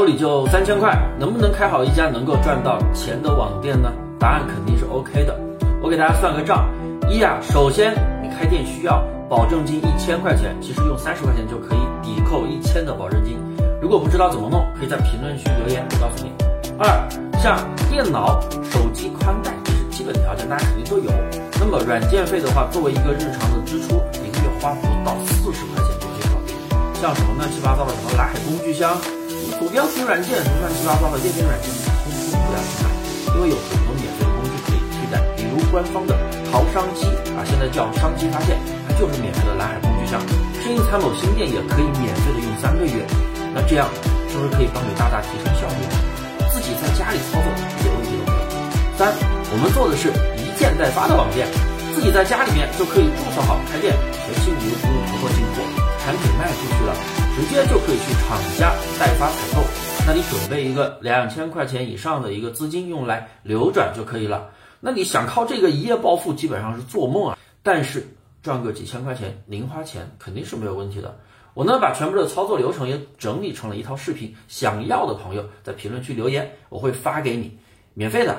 手里就三千块，能不能开好一家能够赚到钱的网店呢？答案肯定是 OK 的。我给大家算个账，一啊，首先你开店需要保证金一千块钱，其实用三十块钱就可以抵扣一千的保证金。如果不知道怎么弄，可以在评论区留言，我告诉你。二，像电脑、手机宽带，这是基本条件，大家肯定都有。那么软件费的话，作为一个日常的支出，一个月花不到四十块钱就可以搞定。像什么乱七八糟的什么蓝海工具箱、鼠标型软件，什么乱七八糟的页面软件，通通不要去买，因为有很多免费的工具可以替代，比如官方的淘商机啊，现在叫商机发现，它就是免费的蓝海工具箱。生意参谋新店也可以免费的用三个月。那这样是不是可以帮你大大提升效率？自己在家里操作一点问题都没有。三，我们做的是一件代发的网店，自己在家里面就可以注册好开店，全信无直接就可以去厂家代发采购。那你准备一个两千块钱以上的一个资金用来流转就可以了。那你想靠这个一夜暴富，基本上是做梦啊！但是赚个几千块钱零花钱肯定是没有问题的。我呢，把全部的操作流程也整理成了一套视频，想要的朋友在评论区留言，我会发给你，免费的。